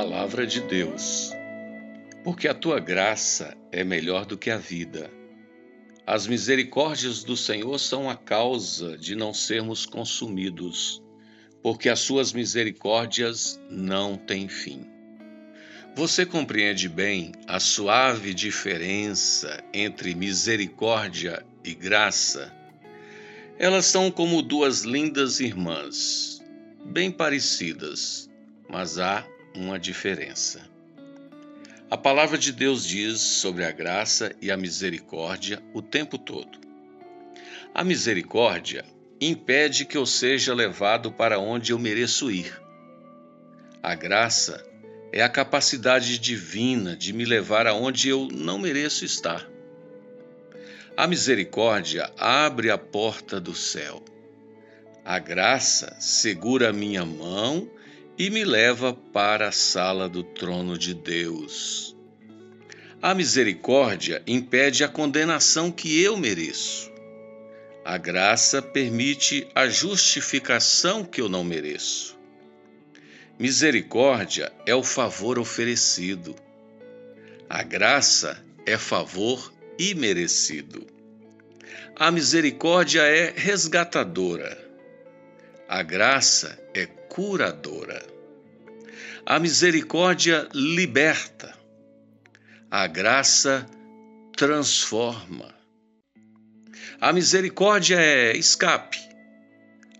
Palavra de Deus. Porque a tua graça é melhor do que a vida. As misericórdias do Senhor são a causa de não sermos consumidos, porque as suas misericórdias não têm fim. Você compreende bem a suave diferença entre misericórdia e graça? Elas são como duas lindas irmãs, bem parecidas, mas há uma diferença. A palavra de Deus diz sobre a graça e a misericórdia o tempo todo. A misericórdia impede que eu seja levado para onde eu mereço ir. A graça é a capacidade divina de me levar aonde eu não mereço estar. A misericórdia abre a porta do céu. A graça segura a minha mão e me leva para a sala do trono de Deus. A misericórdia impede a condenação que eu mereço. A graça permite a justificação que eu não mereço. Misericórdia é o favor oferecido. A graça é favor imerecido. A misericórdia é resgatadora. A graça é curadora. A misericórdia liberta. A graça transforma. A misericórdia é escape.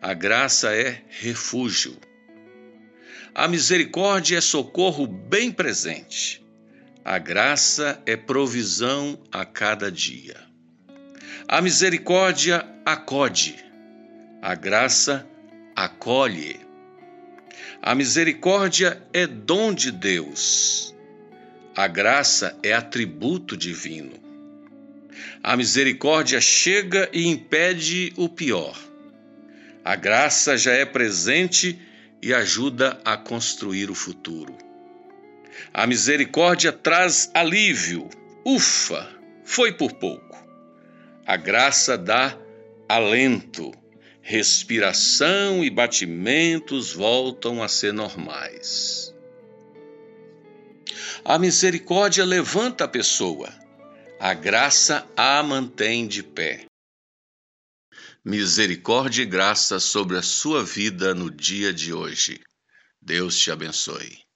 A graça é refúgio. A misericórdia é socorro bem presente. A graça é provisão a cada dia. A misericórdia acode. A graça acolhe. A misericórdia é dom de Deus. A graça é atributo divino. A misericórdia chega e impede o pior. A graça já é presente e ajuda a construir o futuro. A misericórdia traz alívio. Ufa, foi por pouco. A graça dá alento respiração e batimentos voltam a ser normais. A misericórdia levanta a pessoa, a graça a mantém de pé. Misericórdia e graça sobre a sua vida no dia de hoje. Deus te abençoe.